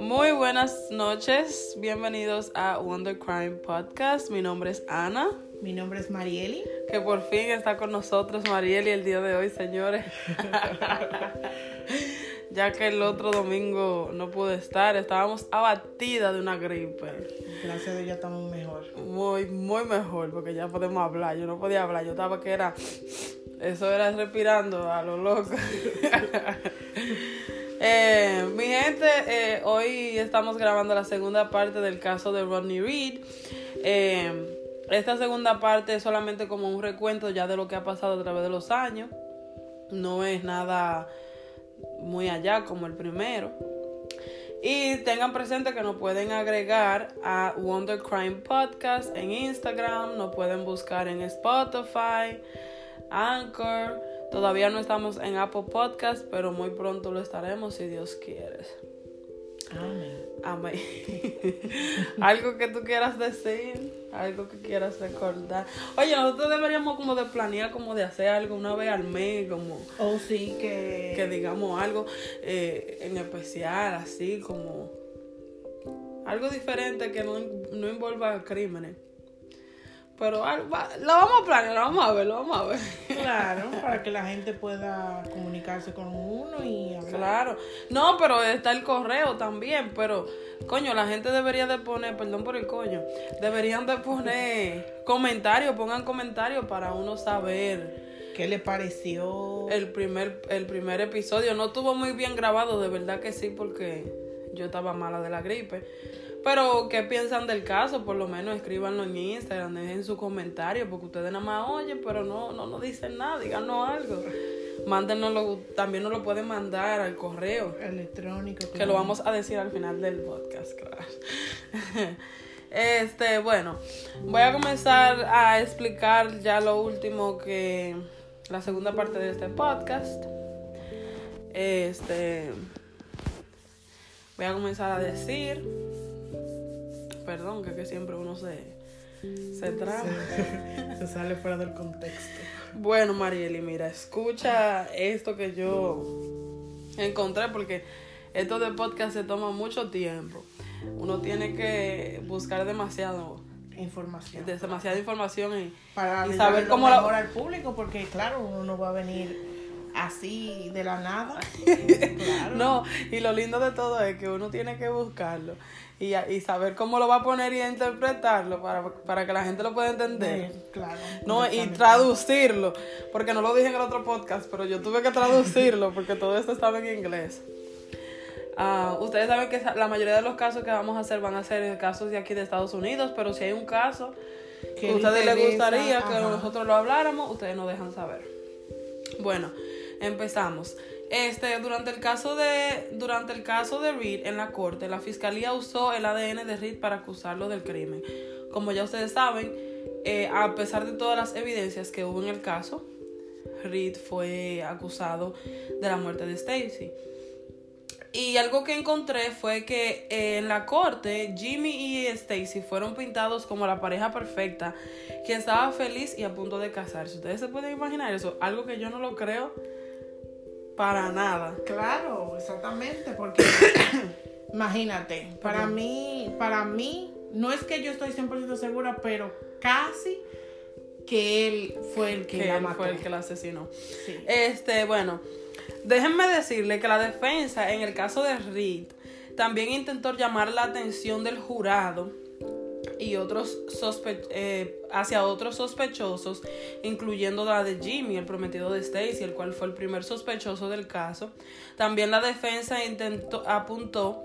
Muy buenas noches, bienvenidos a Wonder Crime Podcast. Mi nombre es Ana. Mi nombre es Marieli. Que por fin está con nosotros Marieli el día de hoy, señores. ya que el otro domingo no pude estar, estábamos abatidas de una gripe. Gracias a Dios ya estamos mejor. Muy, muy mejor, porque ya podemos hablar. Yo no podía hablar, yo estaba que era... Eso era respirando a lo loco. Eh, mi gente, eh, hoy estamos grabando la segunda parte del caso de Rodney Reed. Eh, esta segunda parte es solamente como un recuento ya de lo que ha pasado a través de los años. No es nada muy allá como el primero. Y tengan presente que nos pueden agregar a Wonder Crime Podcast en Instagram, nos pueden buscar en Spotify, Anchor. Todavía no estamos en Apple Podcast, pero muy pronto lo estaremos si Dios quiere. Amén. Amén. algo que tú quieras decir, algo que quieras recordar. Oye, nosotros deberíamos como de planear, como de hacer algo una vez al mes, como... Oh, sí, que... Que digamos algo eh, en especial, así como... Algo diferente que no, no envuelva crímenes. Pero lo vamos a planear, lo vamos a ver, lo vamos a ver. Claro, para que la gente pueda comunicarse con uno y hablar. Claro. No, pero está el correo también, pero coño, la gente debería de poner, perdón por el coño, deberían de poner comentarios, pongan comentarios para uno saber qué le pareció el primer el primer episodio. No estuvo muy bien grabado, de verdad que sí, porque yo estaba mala de la gripe. Pero, ¿qué piensan del caso? Por lo menos escríbanlo en Instagram, dejen su comentario, porque ustedes nada más oyen, pero no, no nos dicen nada, díganos algo. Mándenoslo, también nos lo pueden mandar al correo electrónico. Que lo vamos a decir al final del podcast, claro. Este, bueno, voy a comenzar a explicar ya lo último que la segunda parte de este podcast. Este, voy a comenzar a decir perdón, que, que siempre uno se, se traba. Se, sale fuera del contexto. Bueno, Marieli, mira, escucha esto que yo encontré porque esto de podcast se toma mucho tiempo. Uno tiene que buscar demasiado información. Demasiada información y, para saber cómo la... al público porque claro, uno no va a venir así de la nada. No, y lo lindo de todo es que uno tiene que buscarlo y, y saber cómo lo va a poner y interpretarlo para, para que la gente lo pueda entender. claro. No, y traducirlo, porque no lo dije en el otro podcast, pero yo tuve que traducirlo porque todo esto estaba en inglés. Uh, ustedes saben que la mayoría de los casos que vamos a hacer van a ser casos de aquí de Estados Unidos, pero si hay un caso que a ustedes les gustaría que nosotros lo habláramos, ustedes nos dejan saber. Bueno, empezamos. Este, durante el caso de durante el caso de Reed en la corte, la fiscalía usó el ADN de Reed para acusarlo del crimen. Como ya ustedes saben, eh, a pesar de todas las evidencias que hubo en el caso, Reed fue acusado de la muerte de Stacy. Y algo que encontré fue que eh, en la corte Jimmy y Stacy fueron pintados como la pareja perfecta, que estaba feliz y a punto de casarse. Ustedes se pueden imaginar eso, algo que yo no lo creo para nada. Claro, exactamente, porque imagínate, para mí, para mí, no es que yo estoy 100% segura, pero casi que él fue el que, la fue el que la asesinó. Este, bueno, déjenme decirle que la defensa en el caso de Reed también intentó llamar la atención del jurado y otros sospe eh, hacia otros sospechosos, incluyendo la de Jimmy, el prometido de Stacy, el cual fue el primer sospechoso del caso. También la defensa intentó, apuntó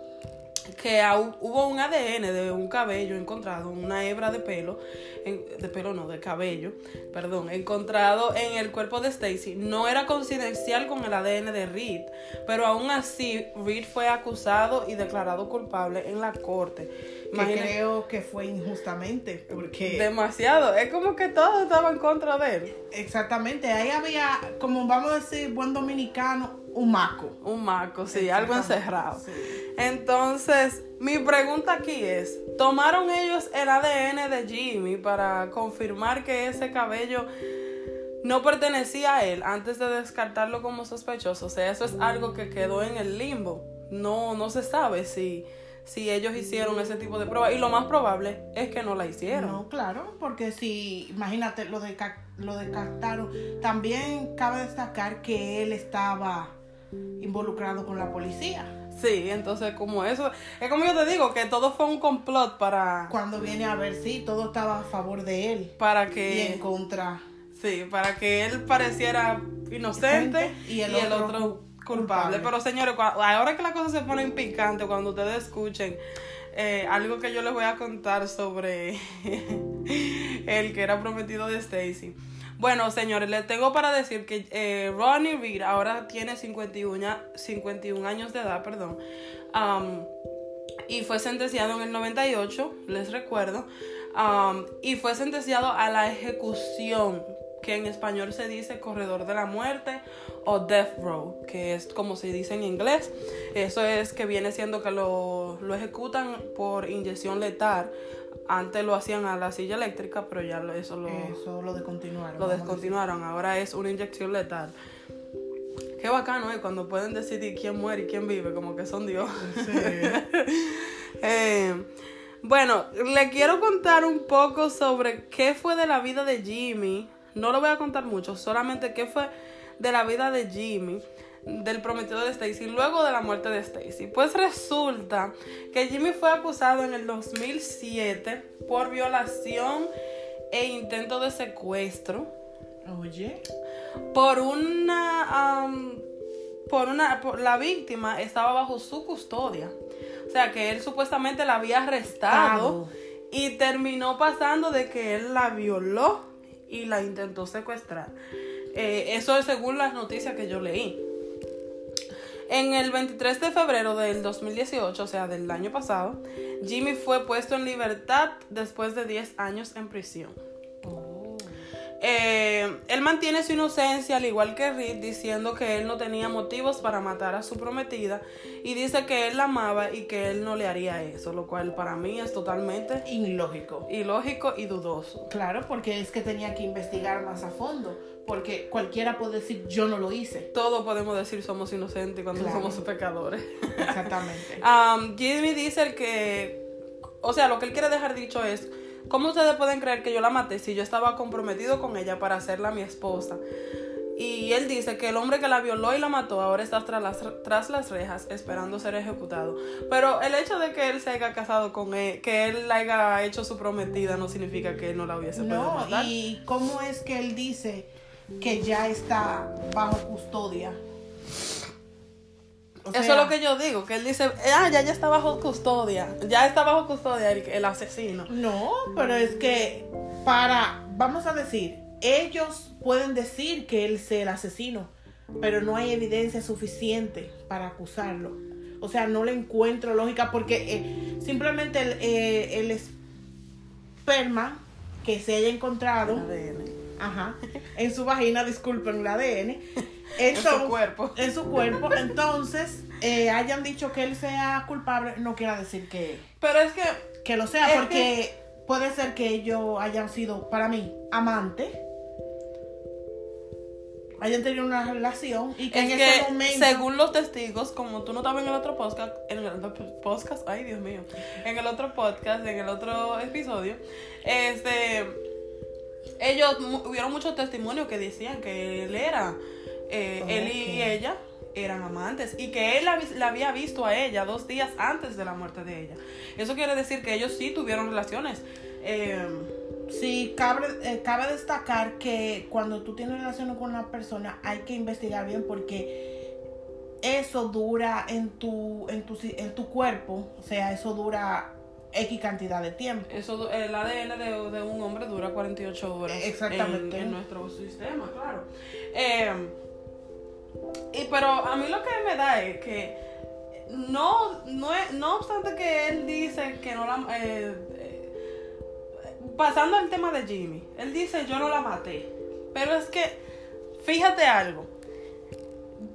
que hubo un ADN de un cabello encontrado, una hebra de pelo, de pelo no, de cabello, perdón, encontrado en el cuerpo de Stacy. No era coincidencial con el ADN de Reed, pero aún así Reed fue acusado y declarado culpable en la corte. Que creo que fue injustamente, porque... Demasiado, es como que todo estaba en contra de él. Exactamente, ahí había, como vamos a decir, buen dominicano, un maco. Un maco, sí, algo encerrado. Entonces, mi pregunta aquí es, ¿tomaron ellos el ADN de Jimmy para confirmar que ese cabello no pertenecía a él antes de descartarlo como sospechoso? O sea, eso es algo que quedó en el limbo. No, no se sabe si, si ellos hicieron ese tipo de prueba. Y lo más probable es que no la hicieron. No, claro, porque si, imagínate, lo, de, lo descartaron. También cabe destacar que él estaba involucrado con la policía. Sí, entonces como eso, es como yo te digo, que todo fue un complot para... Cuando viene a ver, sí, todo estaba a favor de él. Para que... Y en contra. Sí, para que él pareciera inocente y el, otro, culpable. Pero señores, ahora que la cosa se pone picante, cuando ustedes escuchen eh, algo que yo les voy a contar sobre el que era prometido de Stacy. Bueno, señores, les tengo para decir que eh, Ronnie Reed ahora tiene 51, 51 años de edad, perdón. y fue sentenciado en el 98, les recuerdo. y fue sentenciado a la ejecución, que en español se dice corredor de la muerte o death row, que es como se dice en inglés. Eso es que viene siendo que lo, lo ejecutan por inyección letal antes lo hacían a la silla eléctrica, pero ya eso lo, eso lo descontinuaron. Lo descontinuaron, ahora es una inyección letal. Qué bacano es cuando pueden decidir quién muere y quién vive, como que son Dios. Eh, bueno, le quiero contar un poco sobre qué fue de la vida de Jimmy. No lo voy a contar mucho, solamente qué fue de la vida de Jimmy del prometido de Stacy luego de la muerte de Stacy. Pues resulta que Jimmy fue acusado en el 2007 por violación e intento de secuestro. Oye. Por una. por una. la víctima estaba bajo su custodia. O sea que él supuestamente la había arrestado. Y terminó pasando de que él la violó y la intentó secuestrar. Eh, eso es según las noticias que yo leí. En el 23 de febrero del 2018, o sea, del año pasado, Jimmy fue puesto en libertad después de 10 años en prisión. Oh. Eh, él mantiene su inocencia, al igual que Reed, diciendo que él no tenía motivos para matar a su prometida y dice que él la amaba y que él no le haría eso, lo cual para mí es totalmente ilógico. Ilógico y dudoso. Claro, porque es que tenía que investigar más a fondo porque cualquiera puede decir yo no lo hice. Todos podemos decir somos inocentes cuando somos pecadores. Exactamente. um, Jimmy dice que, o sea, lo que él quiere dejar dicho es, ¿cómo ustedes pueden creer que yo la maté si yo estaba comprometido con ella para hacerla mi esposa? Y él dice que el hombre que la violó y la mató ahora está tras las, tras las rejas esperando ser ejecutado. Pero el hecho de que él se haya casado con él, que él la haya hecho su prometida, no signica que él no la hubiese podido matar. ¿Y cómo es que él dice que ya está bajo custodia. Eso es lo que yo digo, que él dice, ah, ya, ya está bajo custodia, ya está bajo custodia el, asesino. No, pero es que para, vamos a decir, ellos pueden decir que él sea el asesino, pero no hay evidencia suficiente para acusarlo. O sea, no le encuentro lógica porque eh, simplemente el, eh, el esperma que se haya encontrado Ajá. En su vagina, disculpen, el ADN. en su cuerpo. En su cuerpo. Entonces, eh, hayan dicho que él sea culpable, no quiere decir que. Pero es que. Que lo sea, porque puede ser que ellos hayan sido, para mí, amantes. Hayan tenido una relación y que en ese momento. Según los testigos, como tú no estabas en el otro podcast, en el otro podcast, ay Dios mío, en el otro podcast, en el otro episodio, este ellos hubieron muchos testimonios que decían que él era, eh, él y ella eran amantes y que él la, había visto a ella dos días antes de la muerte de ella. Eso quiere decir que ellos sí tuvieron relaciones. Eh, sí, cabe, eh, cabe destacar que cuando tú tienes relaciones con una persona hay que investigar bien porque eso dura en tu, en tu, en tu cuerpo, o sea, eso dura X cantidad de tiempo. Eso, el ADN de, un hombre dura 48 horas. Exactamente. En, nuestro sistema, claro. Eh, y, pero a mí lo que me da es que no, no, no obstante que él dice que no la... Eh, eh, pasando al tema de Jimmy, él dice yo no la maté. Pero es que, fíjate algo.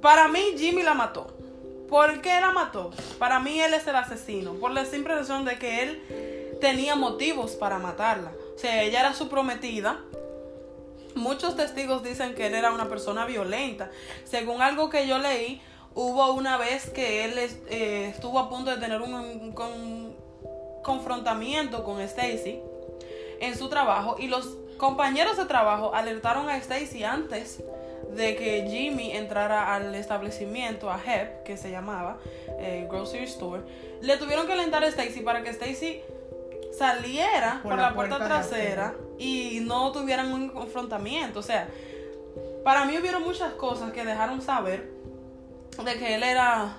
Para mí Jimmy la mató. ¿Por qué la mató? Para mí él es el asesino, por la simple razón de que él tenía motivos para matarla. O sea, ella era su prometida. Muchos testigos dicen que él era una persona violenta. Según algo que yo leí, hubo una vez que él eh, estuvo a punto de tener un, confrontamiento con Stacy en su trabajo y los compañeros de trabajo alertaron a Stacy antes de que Jimmy entrara al establecimiento, a Hep, que se llamaba eh, Grocery Store, le tuvieron que alentar a Stacy para que Stacy saliera por, la, puerta, trasera y no tuvieran un confrontamiento. O sea, para mí hubieron muchas cosas que dejaron saber de que él era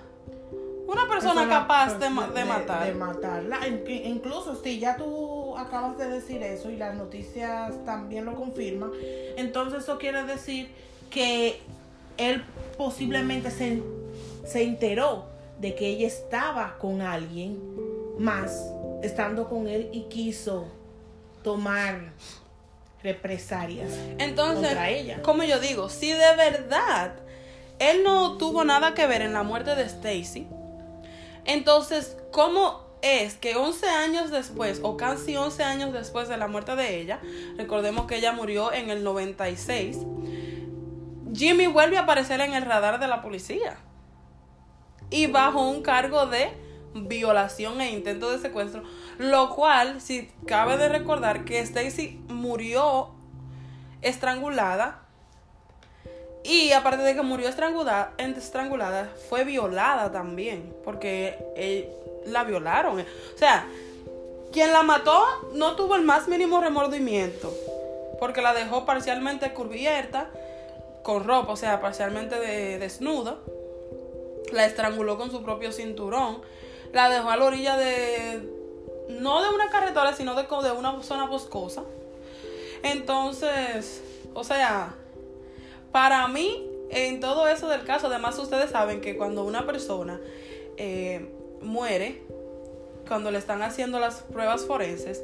una persona, capaz de, de, matar. De matarla. Incluso si ya tú acabas de decir eso y las noticias también lo confirman, entonces eso quiere decir que él posiblemente se, se enteró de que ella estaba con alguien más estando con él y quiso tomar represalias Entonces, contra ella. Como yo digo, si de verdad él no tuvo nada que ver en la muerte de Stacy, entonces, ¿cómo es que 11 años después, o casi 11 años después de la muerte de ella, recordemos que ella murió en el 96, Jimmy vuelve a aparecer en el radar de la policía? Y bajo un cargo de violación e intento de secuestro, lo cual, si cabe de recordar que Stacy murió estrangulada. Y aparte de que murió estrangulada, fue violada también, porque la violaron. O sea, quien la mató no tuvo el más mínimo remordimiento, porque la dejó parcialmente cubierta con ropa, o sea, parcialmente de, desnuda. La estranguló con su propio cinturón la dejó a la orilla de, no de una carretera, sino de, de una zona boscosa. Entonces, o sea, para mí, en todo eso del caso, además ustedes saben que cuando una persona eh, muere, cuando le están haciendo las pruebas forenses,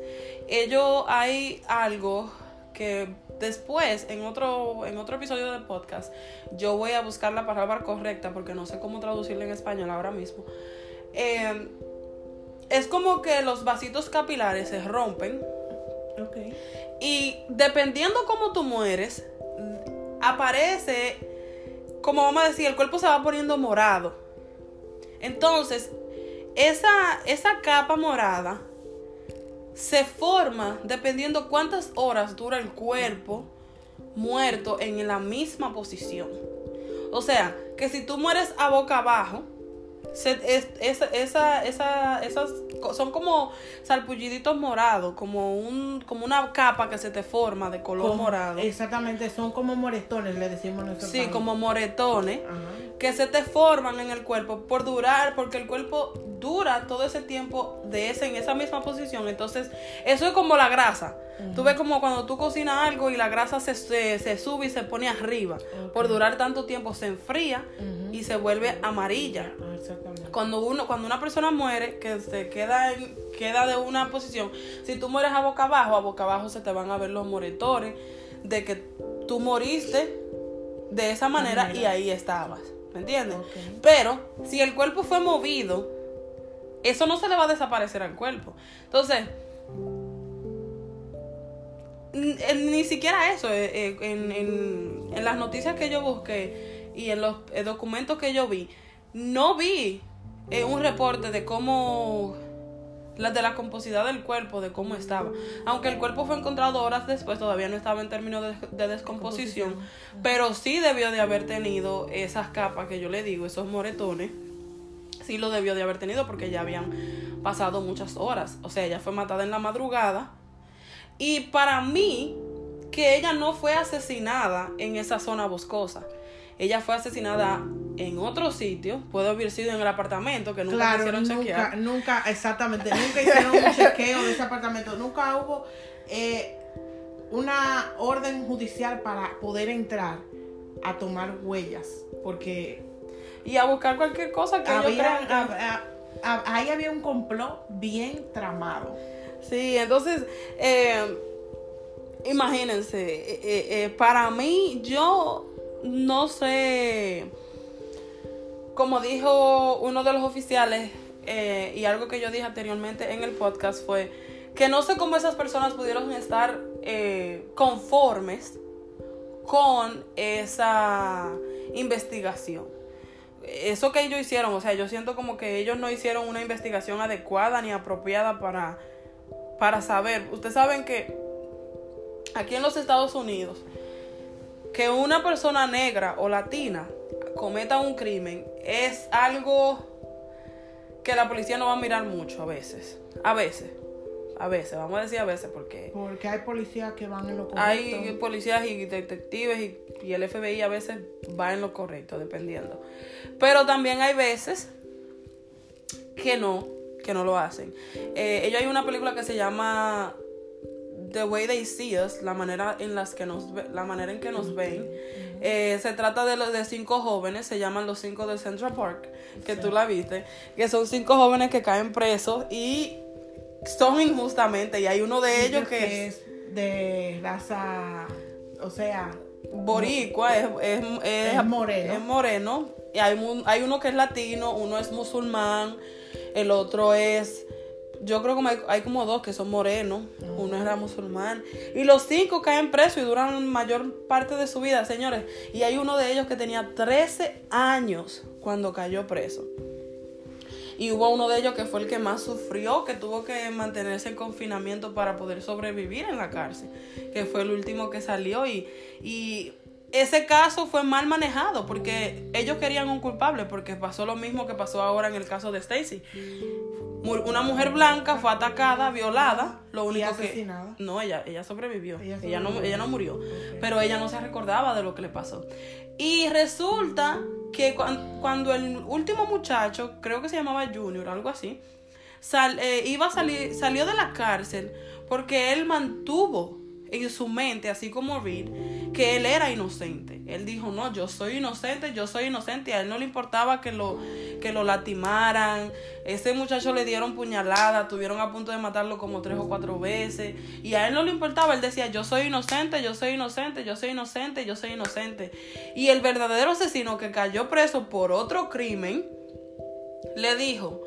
ello hay algo que después en otro en otro episodio del podcast yo voy a buscar la palabra correcta porque no sé cómo traducirla en español ahora mismo eh, es como que los vasitos capilares se rompen. Y dependiendo cómo tú mueres, aparece, como vamos a decir, el cuerpo se va poniendo morado. Entonces, esa, esa capa morada se forma dependiendo cuántas horas dura el cuerpo muerto en la misma posición. O sea, que si tú mueres a boca abajo, esa, esa, esa, esas son como salpulliditos morados, como un, como una capa que se te forma de color morado. Exactamente, son como moretones, le decimos nosotros. Sí, como moretones que se te forman en el cuerpo por durar, porque el cuerpo dura todo ese tiempo de ese, en esa misma posición. Entonces, eso es como la grasa. Tú ves como cuando tú cocinas algo y la grasa se, se, sube y se pone arriba. Por durar tanto tiempo se enfría y se vuelve amarilla. Cuando uno, cuando una persona muere, que se queda en, queda de una posición, si tú mueres a boca abajo, a boca abajo se te van a ver los moretores de que tú moriste de esa manera, y ahí estabas. ¿Me entiendes? Pero si el cuerpo fue movido, eso no se le va a desaparecer al cuerpo. Entonces, ni siquiera eso, eh, eh, en, en, en, las noticias que yo busqué y en los eh, documentos que yo vi, no vi un reporte de cómo, la de la composidad del cuerpo, de cómo estaba. Aunque el cuerpo fue encontrado horas después, todavía no estaba en términos de, de descomposición, pero sí debió de haber tenido esas capas que yo le digo, esos moretones sí lo debió de haber tenido porque ya habían pasado muchas horas. O sea, ella fue matada en la madrugada. Y para mí, que ella no fue asesinada en esa zona boscosa. Ella fue asesinada en otro sitio. Puede haber sido en el apartamento que nunca quisieron nunca, chequear. Nunca, exactamente. Nunca hicieron un chequeo de ese apartamento. Nunca hubo eh, una orden judicial para poder entrar a tomar huellas. Porque y a buscar cualquier cosa que había, ahí había un complot bien tramado. Sí, entonces, eh, imagínense, eh, para mí, yo no sé, como dijo uno de los oficiales, y algo que yo dije anteriormente en el podcast fue que no sé cómo esas personas pudieron estar conformes con esa investigación. eso que ellos hicieron, o sea, yo siento como que ellos no hicieron una investigación adecuada ni apropiada para, para saber. Ustedes saben que aquí en los Estados Unidos, que una persona negra o latina cometa un crimen es algo que la policía no va a mirar mucho a veces. A veces. A veces, vamos a decir a veces porque... Porque hay policías que van en lo correcto. Hay policías y detectives y, y el FBI a veces va en lo correcto, dependiendo. Pero también hay veces que no, que no lo hacen. Eh, ellos hay una película que se llama The Way They See Us, la manera en las que nos ve- la manera en que nos ven. Eh, se trata de los de cinco jóvenes, se llaman los cinco de Central Park, que tú la viste, que son cinco jóvenes que caen presos y son injustamente y hay uno de ellos que es de raza, o sea, boricua, es, es, es- moreno. es moreno, y hay, hay uno que es latino, uno es musulmán, el otro es, yo creo que hay, como dos que son morenos, uno era musulmán, y los cinco caen presos y duran mayor parte de su vida, señores, y hay uno de ellos que tenía 13 años cuando cayó preso. Y hubo uno de ellos que fue el que más sufrió, que tuvo que mantenerse en confinamiento para poder sobrevivir en la cárcel, que fue el último que salió. Y, y ese caso fue mal manejado porque ellos querían un culpable, porque pasó lo mismo que pasó ahora en el caso de Stacy. Una mujer blanca fue atacada, violada, lo único que... asesinada. No, ella, ella sobrevivió. Ella Ella, no, ella no murió. Pero ella no se recordaba de lo que le pasó. Y resulta que cuan- cuando el último muchacho, creo que se llamaba Junior, algo así, sal- eh, iba a salir, salió de la cárcel porque él mantuvo en su mente, así como Reed, que él era inocente. Él dijo, no, yo soy inocente, yo soy inocente. Y a él no le importaba que lo, que lo lastimaran. Ese muchacho le dieron puñalada, tuvieron a punto de matarlo como tres o cuatro veces. Y a él no le importaba, él decía, yo soy inocente, yo soy inocente, yo soy inocente, yo soy inocente. Y el verdadero asesino que cayó preso por otro crimen, le dijo,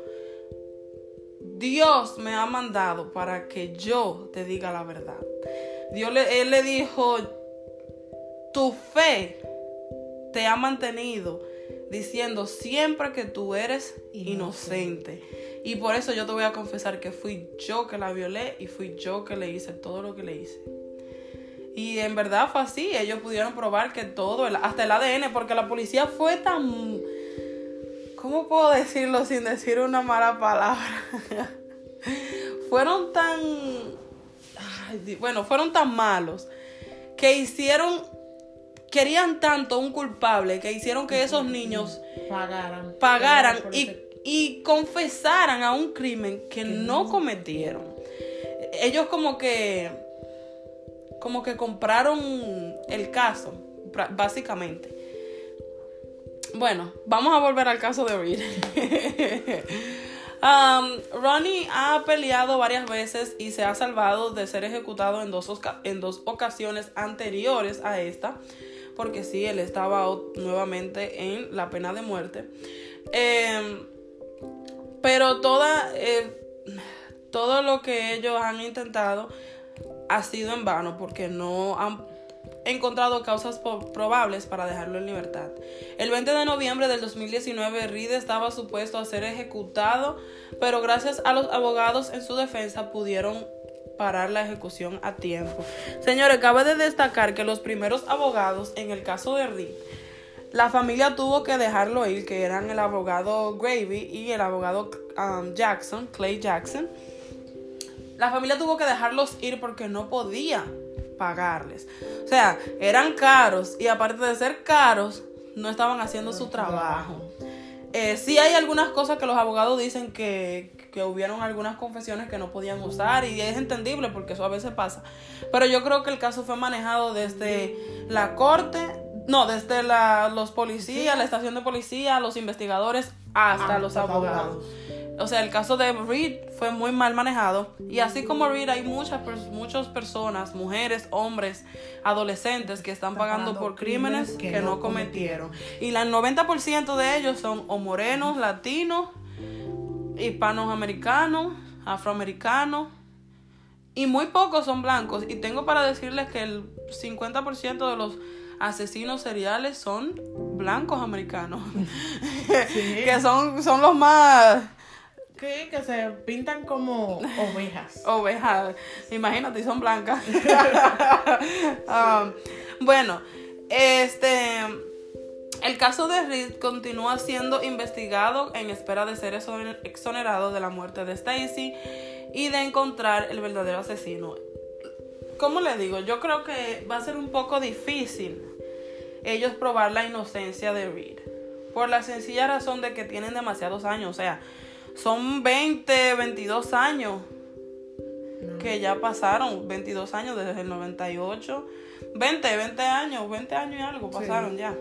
Dios me ha mandado para que yo te diga la verdad. Dios le, él le dijo, tu fe te ha mantenido diciendo siempre que tú eres inocente. Y por eso yo te voy a confesar que fui yo que la violé y fui yo que le hice todo lo que le hice. Y en verdad fue así, ellos pudieron probar que todo, hasta el ADN, porque la policía fue tan... ¿Cómo puedo decirlo sin decir una mala palabra? fueron tan... ay, bueno, fueron tan malos que hicieron... Querían tanto un culpable que hicieron que esos niños pagaran. pagaran y, ese- y confesaran a un crimen que no cometieron. Ellos como que como que compraron el caso, básicamente. Bueno, vamos a volver al caso de Reed. Um, Ronnie ha peleado varias veces y se ha salvado de ser ejecutado en dos, ocasiones anteriores a esta, porque sí, él estaba nuevamente en la pena de muerte. Em, pero toda, todo lo que ellos han intentado ha sido en vano porque no han encontrado causas probables para dejarlo en libertad. El 20 de noviembre del 2019, Reed estaba supuesto a ser ejecutado, pero gracias a los abogados en su defensa pudieron parar la ejecución a tiempo. Señores, cabe de destacar que los primeros abogados en el caso de Reed la familia tuvo que dejarlo ir, que eran el abogado Gravy y el abogado um, Jackson, Clay Jackson. La familia tuvo que dejarlos ir porque no podía pagarles. O sea, eran caros y aparte de ser caros, no estaban haciendo su trabajo. Eh, sí hay algunas cosas que los abogados dicen que, que hubieron algunas confesiones que no podían usar y es entendible porque eso a veces pasa. Pero yo creo que el caso fue manejado desde la corte, no, desde la, los policías, la estación de policía, los investigadores, hasta Ah, los los abogados. abogados. O sea, el caso de Reed fue muy mal manejado. Y así como Reed, hay muchas, muchas personas, mujeres, hombres, adolescentes que están pagando por crímenes que, no cometieron. Y la- el 90% de ellos son o morenos, latinos, hispanos americanos, afroamericanos. Y muy pocos son blancos. Y tengo para decirles que el 50% de los asesinos seriales son blancos americanos. que son, son los más que, que se pintan como ovejas. Ovejas, imagínate, son blancas. Um, bueno, este. El caso de Reed continúa siendo investigado en espera de ser exonerado de la muerte de Stacy y de encontrar el verdadero asesino. ¿Cómo le digo? Yo creo que va a ser un poco difícil ellos probar la inocencia de Reed. Por la sencilla razón de que tienen demasiados años. O sea, son 20, 22 años que ya pasaron. 22 años desde el 98. 20, 20 años, 20 años y algo pasaron ya.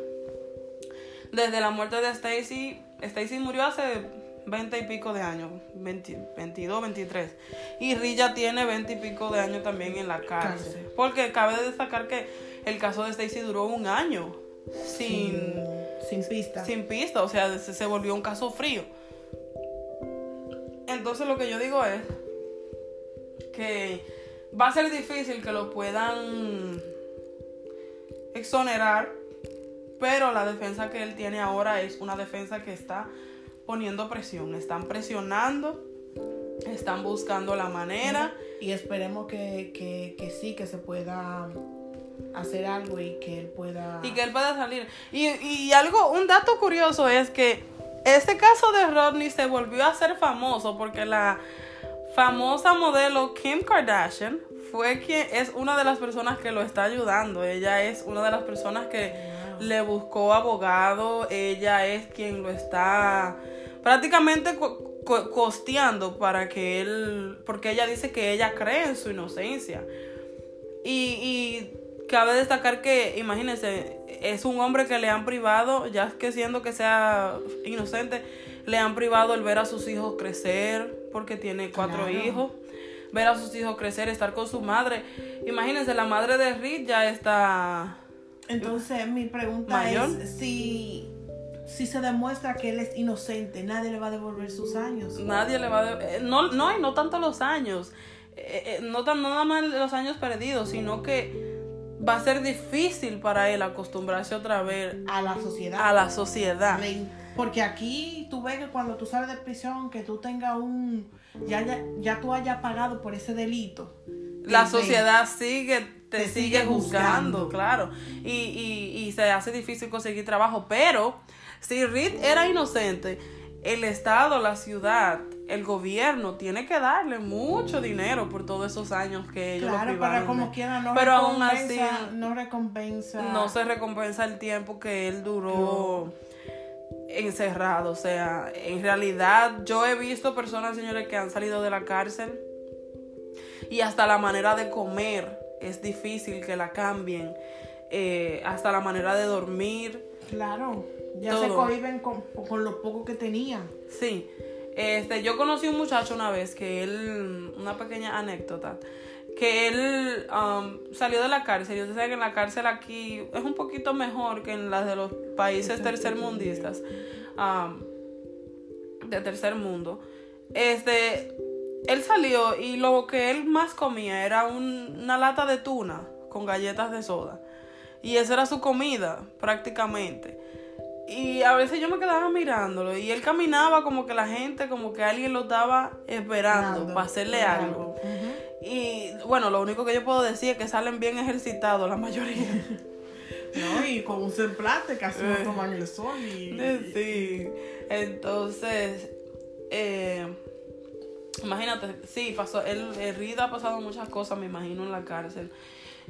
Desde la muerte de Stacy, Stacy murió hace 20 y pico de años, 22, 23. Y Rilla tiene 20 y pico de años también en la cárcel. Porque cabe destacar que el caso de Stacy duró un año sin, sin, pista. Sin pista, o sea, se, volvió un caso frío. Entonces lo que yo digo es que va a ser difícil que lo puedan exonerar, pero la defensa que él tiene ahora es una defensa que está poniendo presión, están presionando, están buscando la manera. Y esperemos que, que, sí, que se pueda hacer algo y que él pueda... Y que él pueda salir. Y, y algo, un dato curioso es que este caso de Rodney se volvió a hacer famoso porque la famosa modelo Kim Kardashian fue quien es una de las personas que lo está ayudando. Ella es una de las personas que le buscó abogado. Ella es quien lo está prácticamente costeando para que él, porque ella dice que ella cree en su inocencia. Y, y cabe destacar que, imagínense, es un hombre que le han privado, ya que siendo que sea inocente, le han privado el ver a sus hijos crecer, porque tiene cuatro hijos, ver a sus hijos crecer, estar con su madre. Imagínense, la madre de Reed ya está... Entonces, mi pregunta es si si se demuestra que él es inocente, nadie le va a devolver sus años. Nadie le va a devolver. Eh, no, no, y no tanto los años. Eh, eh, no, tan, nada más los años perdidos, sino que va a ser difícil para él acostumbrarse otra vez a la sociedad. A la sociedad. Porque aquí tú ves que cuando tú sales de prisión, que tú tengas un. Ya, ya, ya tú hayas pagado por ese delito. La sociedad sigue, te, sigue, juzgando, claro. Y, y, y se hace difícil conseguir trabajo. Pero si Reed era inocente, el Estado, la ciudad, el gobierno tiene que darle mucho dinero por todos esos años que ellos claro, para como quiera no pero aún así no recompensa no se recompensa el tiempo que él duró encerrado o sea en realidad yo he visto personas señores que han salido de la cárcel y hasta la manera de comer es difícil que la cambien eh, hasta la manera de dormir claro ya se cohiben con, con, lo poco que tenían. Sí. Este, yo conocí un muchacho una vez que él, una pequeña anécdota, que él um, salió de la cárcel. Yo sé que en la cárcel aquí es un poquito mejor que en las de los países tercermundistas, um, de tercer mundo. Este, él salió y lo que él más comía era una lata de tuna con galletas de soda. Y esa era su comida, prácticamente. Y a veces yo me quedaba mirándolo y él caminaba como que la gente, como que alguien lo estaba esperando para hacerle algo. Y bueno, lo único que yo puedo decir es que salen bien ejercitados la mayoría. no, y con un semblante casi no eh. toman el sol. Y, sí, entonces, eh, imagínate, sí, pasó, el, el Rida ha pasado muchas cosas, me imagino, en la cárcel.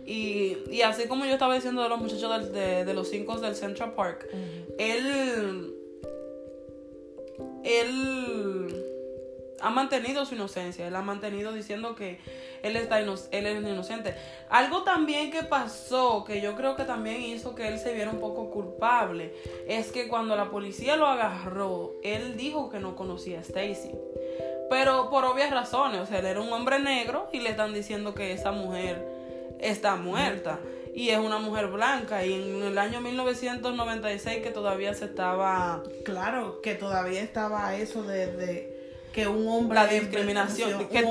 Y, y así como yo estaba diciendo de los muchachos de, de, los cinco del Central Park, él, él ha mantenido su inocencia, él ha mantenido diciendo que él, está él es inocente. Algo también que pasó, que yo creo que también hizo que él se viera un poco culpable, es que cuando la policía lo agarró, él dijo que no conocía a Stacy. Pero por obvias razones, o sea, él era un hombre negro y le están diciendo que esa mujer está muerta. Y es una mujer blanca. Y en el año 1996 que todavía se estaba... Claro, que todavía estaba eso de, que un hombre... La discriminación. Que,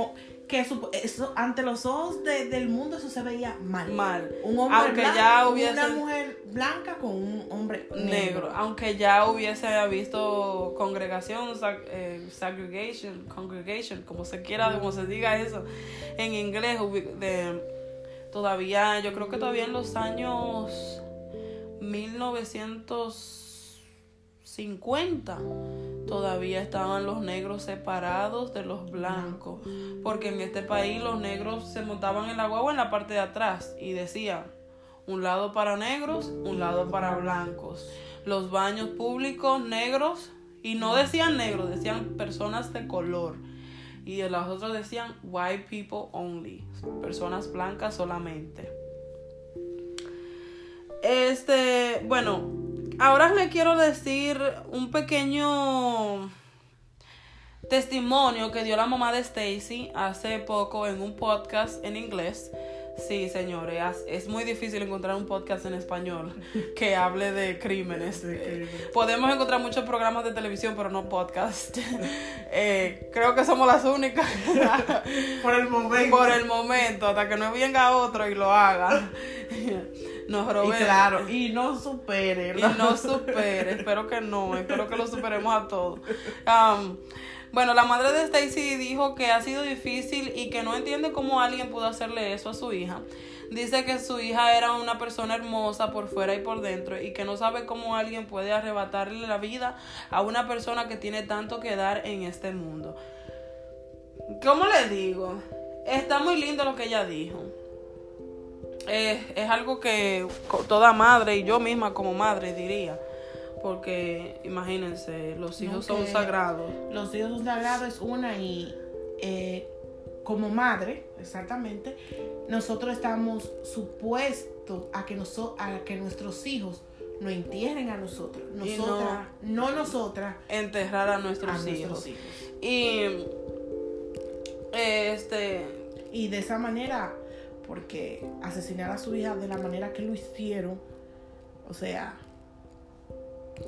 que eso, eso ante los ojos de- del mundo eso se veía mal. Mal. Un hombre Aunque blanco, ya hubiese- una mujer blanca con un hombre negro. negro, aunque ya hubiese visto congregación, sag- eh, segregation, congregation, como se quiera, como se diga eso en inglés, de, todavía, yo creo que todavía en los años 1950 todavía estaban los negros separados de los blancos, porque en este país los negros se montaban en la guagua en la parte de atrás y decían un lado para negros, un lado para blancos. Los baños públicos negros y no decían negros, decían personas de color. Y los otros decían white people only, personas blancas solamente. Este, bueno, ahora le quiero decir un pequeño testimonio que dio la mamá de Stacy hace poco en un podcast en inglés. Sí, señores, es muy difícil encontrar un podcast en español que hable de crímenes. De crímenes. Podemos encontrar muchos programas de televisión, pero no podcast. Eh, creo que somos las únicas. Por el momento. Por el momento, hasta que no venga otro y lo haga. Nos y robemos. claro, y no supere. Y no supere, espero que no, espero que lo superemos a todos. Um, bueno, la madre de Stacy dijo que ha sido difícil y que no entiende cómo alguien pudo hacerle eso a su hija. Dice que su hija era una persona hermosa por fuera y por dentro y que no sabe cómo alguien puede arrebatarle la vida a una persona que tiene tanto que dar en este mundo. ¿Cómo le digo? Está muy lindo lo que ella dijo. Eh, es algo que toda madre y yo misma como madre diría. Porque imagínense, los hijos No, son sagrados. Los hijos son sagrados es una y eh, como madre, exactamente, nosotros estamos supuestos a que, noso- a que nuestros hijos nos entierren a nosotros. Nosotras, no, nosotras, Enterrar a a nuestros hijos. nuestros hijos. Y este Y de esa manera, porque asesinar a su hija de la manera que lo hicieron, o sea,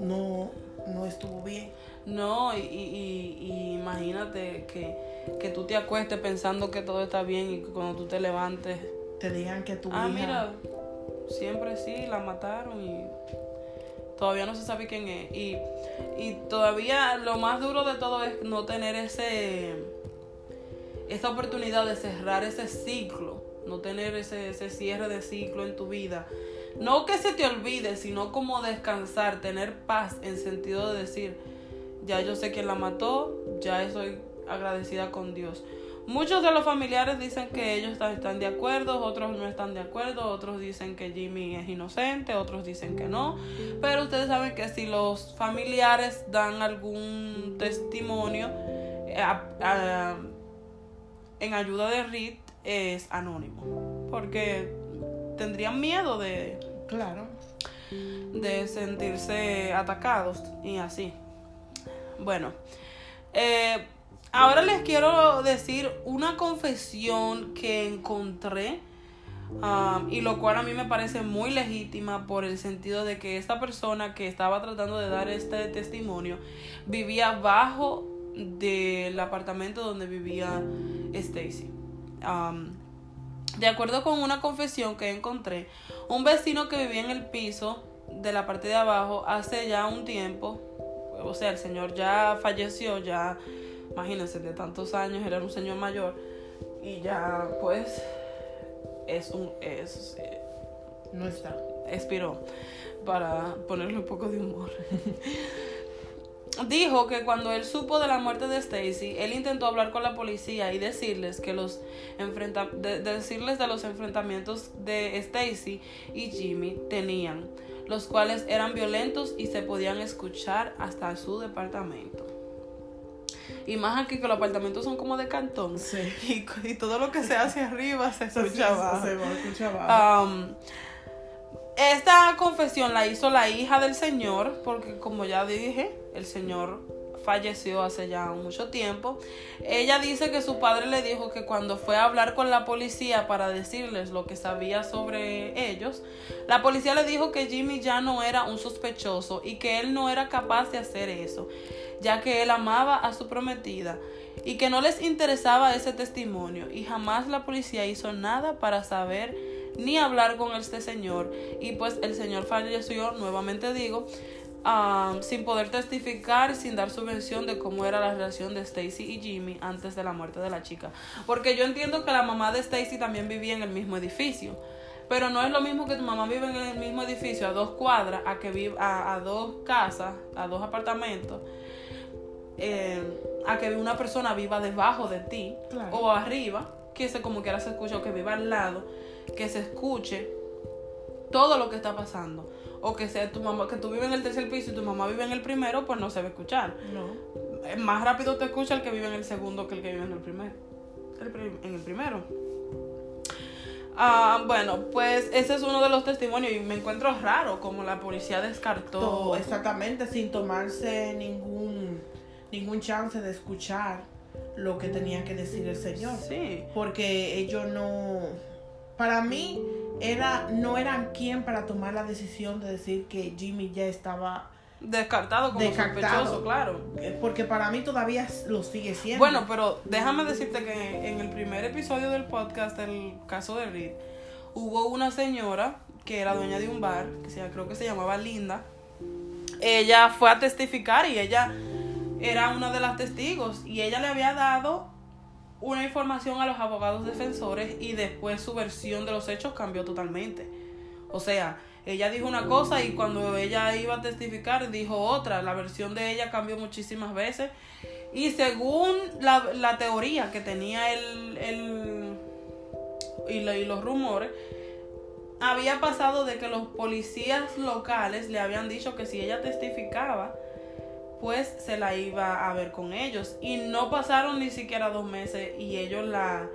no, no estuvo bien. no, y, y- y imagínate que, que tú te acuestes pensando que todo está bien y que cuando tú te levantes, Te digan que tu ah, hija... mira, siempre sí, la mataron y todavía no se sabe quién es. Y, y todavía lo más duro de todo es no tener ese esa oportunidad de cerrar ese ciclo, no tener ese, ese cierre de ciclo en tu vida. No que se te olvide, sino como descansar, tener paz en sentido de decir, ya yo sé quién la mató, ya estoy agradecida con Dios. Muchos de los familiares dicen que ellos están, de acuerdo, otros no están de acuerdo, otros dicen que Jimmy es inocente, otros dicen que no. Pero ustedes saben que si los familiares dan algún testimonio eh, en ayuda de Reed, es anónimo. Porque tendrían miedo de, Claro. de sentirse atacados y así. Bueno, eh, ahora les quiero decir una confesión que encontré um, y lo cual a mí me parece muy legítima por el sentido de que esta persona que estaba tratando de dar este testimonio vivía bajo del apartamento donde vivía Stacy. Um, de acuerdo con una confesión que encontré, un vecino que vivía en el piso de la parte de abajo hace ya un tiempo, o sea, el señor ya falleció, ya, imagínense, de tantos años, era un señor mayor, y ya pues es un, es, No está. expiró, para ponerle un poco de humor. Dijo que cuando él supo de la muerte de Stacy, él intentó hablar con la policía y decirles que los enfrenta de- de decirles de los enfrentamientos de Stacy y Jimmy tenían, los cuales eran violentos y se podían escuchar hasta su departamento. Y más aquí que los apartamentos son como de cantón. Sí. Y, y todo lo que se hace arriba se Se escucha abajo. Se va a escuchar abajo. Um, esta confesión la hizo la hija del señor, porque como ya dije, el señor falleció hace ya mucho tiempo. Ella dice que su padre le dijo que cuando fue a hablar con la policía para decirles lo que sabía sobre ellos, la policía le dijo que Jimmy ya no era un sospechoso y que él no era capaz de hacer eso, ya que él amaba a su prometida y que no les interesaba ese testimonio y jamás la policía hizo nada para saber ni hablar con este señor y pues el señor falleció, nuevamente digo, sin poder testificar, sin dar su versión de cómo era la relación de Stacy y Jimmy antes de la muerte de la chica. Porque yo entiendo que la mamá de Stacy también vivía en el mismo edificio. Pero no es lo mismo que tu mamá vive en el mismo edificio a dos cuadras, a que vive a, dos casas, a dos apartamentos, eh, a que una persona viva debajo de ti o arriba, que se como quiera se escuche, o que viva al lado, que se escuche todo lo que está pasando o que sea tu mamá, que tú vives en el tercer piso y tu mamá vive en el primero, pues no se va a escuchar. No. Eh, más rápido te escucha el que vive en el segundo que el que vive en el primero. en el primero. Ah, bueno, pues ese es uno de los testimonios y me encuentro raro como la policía descartó. exactamente, sin tomarse ningún, ningún chance de escuchar lo que tenía que decir el Señor. Sí. Porque ellos no. Para mí, era, no eran quien para tomar la decisión de decir que Jimmy ya estaba descartado como sospechoso, claro. Eh, porque para mí todavía lo sigue siendo. Bueno, pero déjame decirte que en el primer episodio del podcast, el caso de Reed, hubo una señora que era dueña de un bar, que se, creo que se llamaba Linda. Ella fue a testificar y ella era una de las testigos y ella le había dado una información a los abogados defensores y después su versión de los hechos cambió totalmente. O sea, ella dijo una cosa y cuando ella iba a testificar dijo otra. La versión de ella cambió muchísimas veces. Y según la, teoría que tenía el, el y, y los rumores, había pasado de que los policías locales le habían dicho que si ella testificaba, pues se la iba a ver con ellos. Y no pasaron ni siquiera dos meses y ellos la,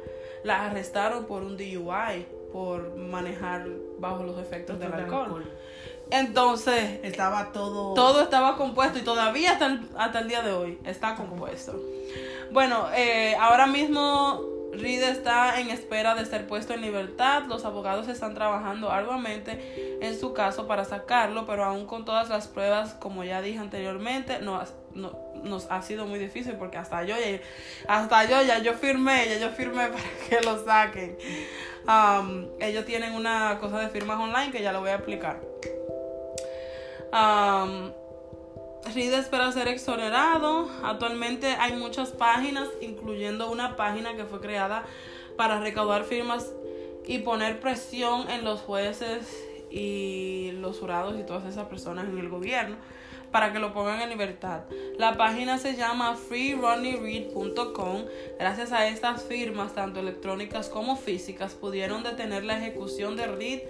la arrestaron por un DUI, por manejar bajo los efectos del alcohol. Entonces, estaba todo... Todo estaba compuesto y todavía hasta el, hasta el día de hoy está compuesto. Bueno, eh, ahora mismo Reed está en espera de ser puesto en libertad. Los abogados están trabajando arduamente en su caso para sacarlo, pero aún con todas las pruebas, como ya dije anteriormente, no, nos ha sido muy difícil porque hasta yo hasta yo ya yo firmé, ya yo firmé para que lo saquen. Um, ellos tienen una cosa de firmas online que ya lo voy a explicar. Um, Reed espera ser exonerado. Actualmente hay muchas páginas, incluyendo una página que fue creada para recaudar firmas y poner presión en los jueces y los jurados y todas esas personas en el gobierno para que lo pongan en libertad. La página se llama freeronniereed.com. Gracias a estas firmas, tanto electrónicas como físicas, pudieron detener la ejecución de Reed,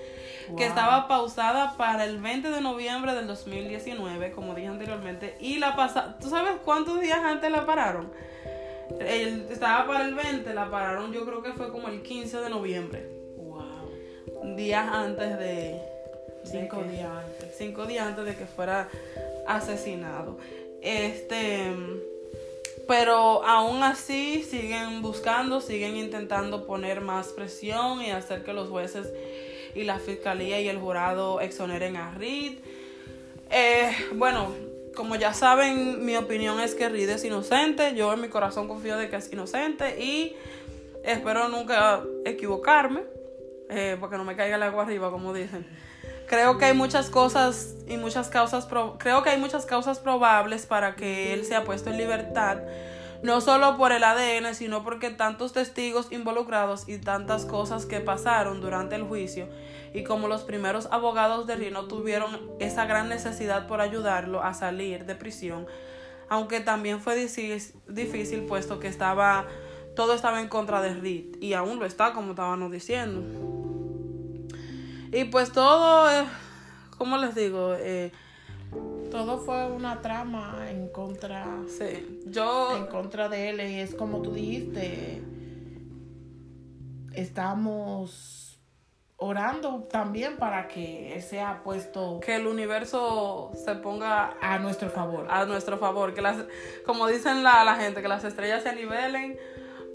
que estaba pausada para el 20 de noviembre del 2019, como dije anteriormente. Y la pasada, ¿tú sabes cuántos días antes la pararon? estaba para el 20, la pararon yo creo que fue como el 15 de noviembre. Wow. Días antes de... Cinco días antes. Cinco días antes de que fuera asesinado. Este, pero aún así siguen buscando, siguen intentando poner más presión y hacer que los jueces y la fiscalía y el jurado exoneren a Reed. Eh, bueno, como ya saben, mi opinión es que Reed es inocente. Yo en mi corazón confío de que es inocente y espero nunca equivocarme, eh, porque no me caiga el agua arriba, como dicen. Creo que hay muchas cosas y muchas causas, creo que hay muchas causas probables para que él sea puesto en libertad, no solo por el ADN, sino porque tantos testigos involucrados y tantas cosas que pasaron durante el juicio y como los primeros abogados de Rino tuvieron esa gran necesidad por ayudarlo a salir de prisión, aunque también fue difícil puesto que estaba todo estaba en contra de Reed y aún lo está como estábamos diciendo. Y pues todo, eh, ¿cómo les digo? Eh, todo fue una trama en contra. Sí, yo. En contra de él. Y es como tú dijiste. Estamos orando también para que él sea puesto Que el universo se ponga a nuestro favor. a nuestro favor. Que las, como dicen la, la gente, que las estrellas se nivelen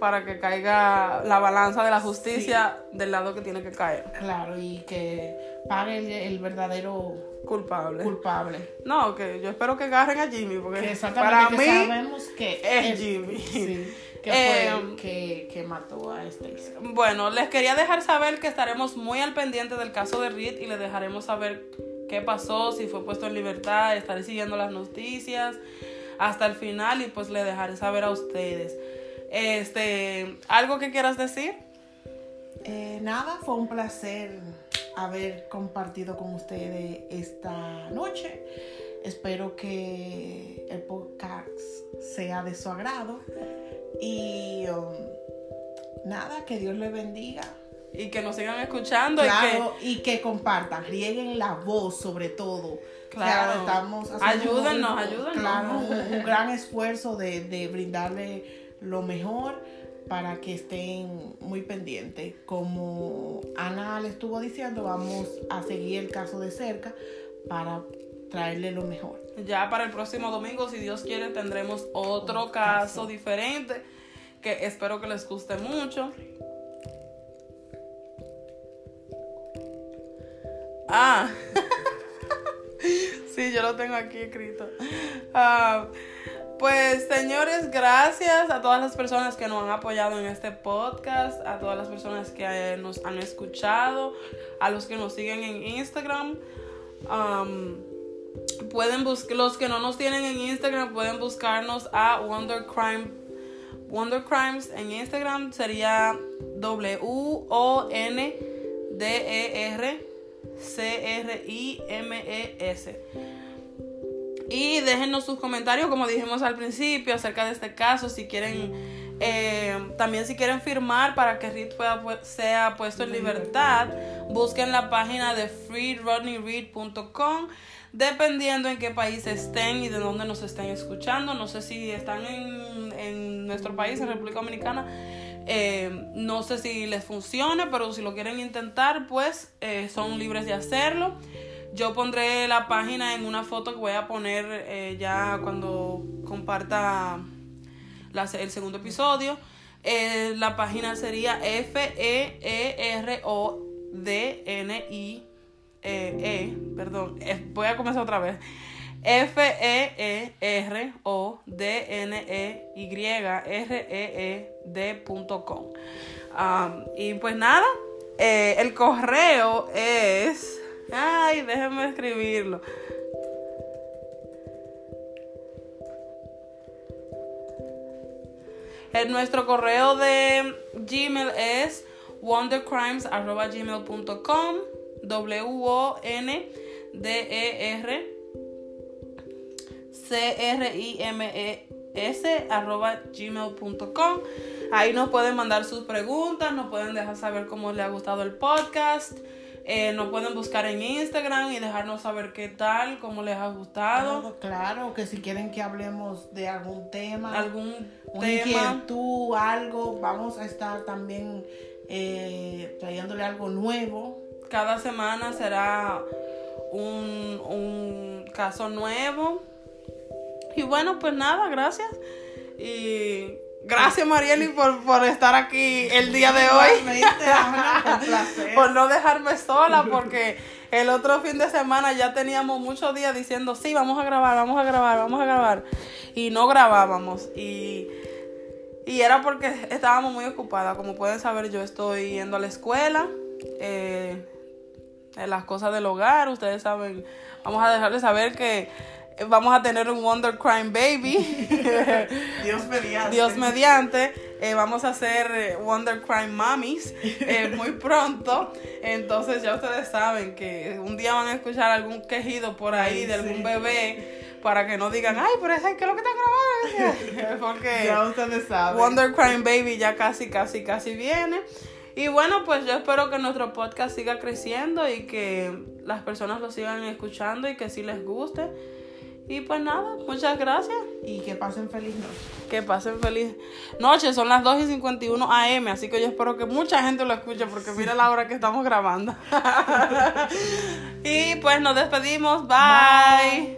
para que caiga la balanza de la justicia del lado que tiene que caer. Claro, y que pague el, el verdadero Culpable. culpable. No, que yo espero que agarren a Jimmy, porque Que para mí sabemos que es Jimmy. Sí, que Eh, fue el que, que mató a Stacy. Bueno, les quería dejar saber que estaremos muy al pendiente del caso de Reed y les dejaremos saber qué pasó, si fue puesto en libertad, estaré siguiendo las noticias hasta el final y pues le dejaré saber a ustedes. Este, ¿algo que quieras decir? Eh, nada, fue un placer haber compartido con ustedes esta noche. Espero que el podcast sea de su agrado. Y um, nada, que Dios le bendiga. Y que nos sigan escuchando y Claro, y que compartan, rieguen la voz sobre todo. Claro. estamos haciendo Ayúdennos, un- ayúdennos. Claro, un, un gran esfuerzo de, de brindarle lo mejor para que estén muy pendientes. Como Ana le estuvo diciendo, vamos a seguir el caso de cerca para traerle lo mejor. ya para el próximo domingo, si Dios quiere, tendremos otro caso diferente que espero que les guste mucho. Ah, sí, yo lo tengo aquí escrito. Ah, pues señores, gracias a todas las personas que nos han apoyado en este podcast, a todas las personas que eh, nos han escuchado, a los que nos siguen en Instagram. Pueden buscar, los que no nos tienen en Instagram pueden buscarnos a Wonder Crime Wonder Crimes en Instagram sería W O N D E R C R I M E S. Y déjenos sus comentarios, como dijimos al principio, acerca de este caso. Si quieren, eh, también si quieren firmar para que Reed pueda, pu- sea puesto en libertad, busquen la página de freerodneyreed.com. Dependiendo en qué país estén y de dónde nos estén escuchando. No sé si están en, en nuestro país, en República Dominicana. Eh, no sé si les funcione, pero si lo quieren intentar, pues eh, son libres de hacerlo. Yo pondré la página en una foto que voy a poner eh, ya cuando comparta el segundo episodio. Eh, la página sería F-E-E-R-O-D-N-I. eh, E, perdón, eh, voy a comenzar otra vez. F-E-E-R-O-D-N-E-Y-R-E-E-D.com. Um, y pues nada, el correo es. Ay, déjenme escribirlo. Eh, nuestro correo de Gmail es wondercrimes.gmail.com W-O-N-D-E-R C-R-I-M-E-S arroba gmail.com Ahí nos pueden mandar sus preguntas, nos pueden dejar saber cómo les ha gustado el podcast. Eh, nos pueden buscar en Instagram y dejarnos saber qué tal, cómo les ha gustado. Claro, claro, que si quieren que hablemos de algún tema, Algún tema. inquietud, algo, vamos a estar también eh, trayéndole algo nuevo. Cada semana será un, un caso nuevo. Y bueno, pues nada, gracias. Y gracias Marieli por, por estar aquí el día de hoy. Por no dejarme sola, porque el otro fin de semana ya teníamos muchos días diciendo, sí, vamos a grabar, vamos a grabar, vamos a grabar. Y no grabábamos. Y, y era porque estábamos muy ocupadas. Como pueden saber, yo estoy yendo a la escuela. eh, en las cosas del hogar, ustedes saben, vamos a dejarles saber que vamos a tener un Wonder Crime Baby. Dios mediante. Dios mediante, eh, vamos a hacer eh, Wonder Crime Mummies eh, muy pronto. Entonces ya ustedes saben que un día van a escuchar algún quejido por ahí Ay, de algún sí. bebé para que no digan, ay, pero ese, ¿qué es lo que están grabando? Porque Ya ustedes saben. Wonder Crime Baby ya casi, casi, casi viene. Y bueno, pues yo espero que nuestro podcast siga creciendo y que las personas lo sigan escuchando y que sí les guste. Y pues nada, muchas gracias. Y que pasen feliz noche. Que pasen feliz noche. Son las 2 y 51 AM, así que yo espero que mucha gente lo escuche porque mira la hora que estamos grabando. y pues nos despedimos. Bye.